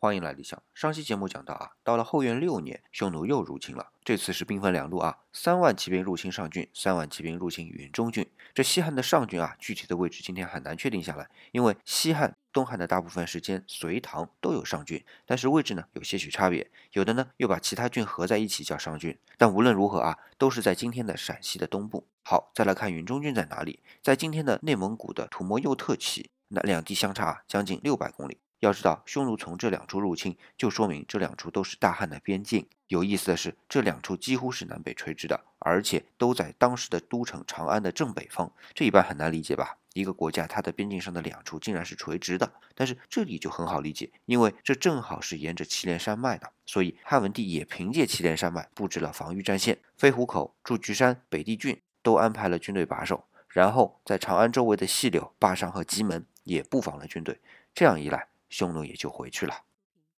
欢迎来理想。上期节目讲到啊，到了后元六年，匈奴又入侵了，这次是兵分两路啊，三万骑兵入侵上郡，三万骑兵入侵云中郡。这西汉的上郡啊，具体的位置今天很难确定下来，因为西汉、东汉的大部分时间，隋唐都有上郡，但是位置呢有些许差别，有的呢又把其他郡合在一起叫上郡。但无论如何啊，都是在今天的陕西的东部。好，再来看云中郡在哪里，在今天的内蒙古的土默右特旗，那两地相差将近六百公里。要知道，匈奴从这两处入侵，就说明这两处都是大汉的边境。有意思的是，这两处几乎是南北垂直的，而且都在当时的都城长安的正北方。这一般很难理解吧？一个国家它的边境上的两处竟然是垂直的。但是这里就很好理解，因为这正好是沿着祁连山脉的，所以汉文帝也凭借祁连山脉布置了防御战线，飞虎口、祝居山、北地郡都安排了军队把守，然后在长安周围的细柳、坝上和棘门也布防了军队。这样一来。匈奴也就回去了。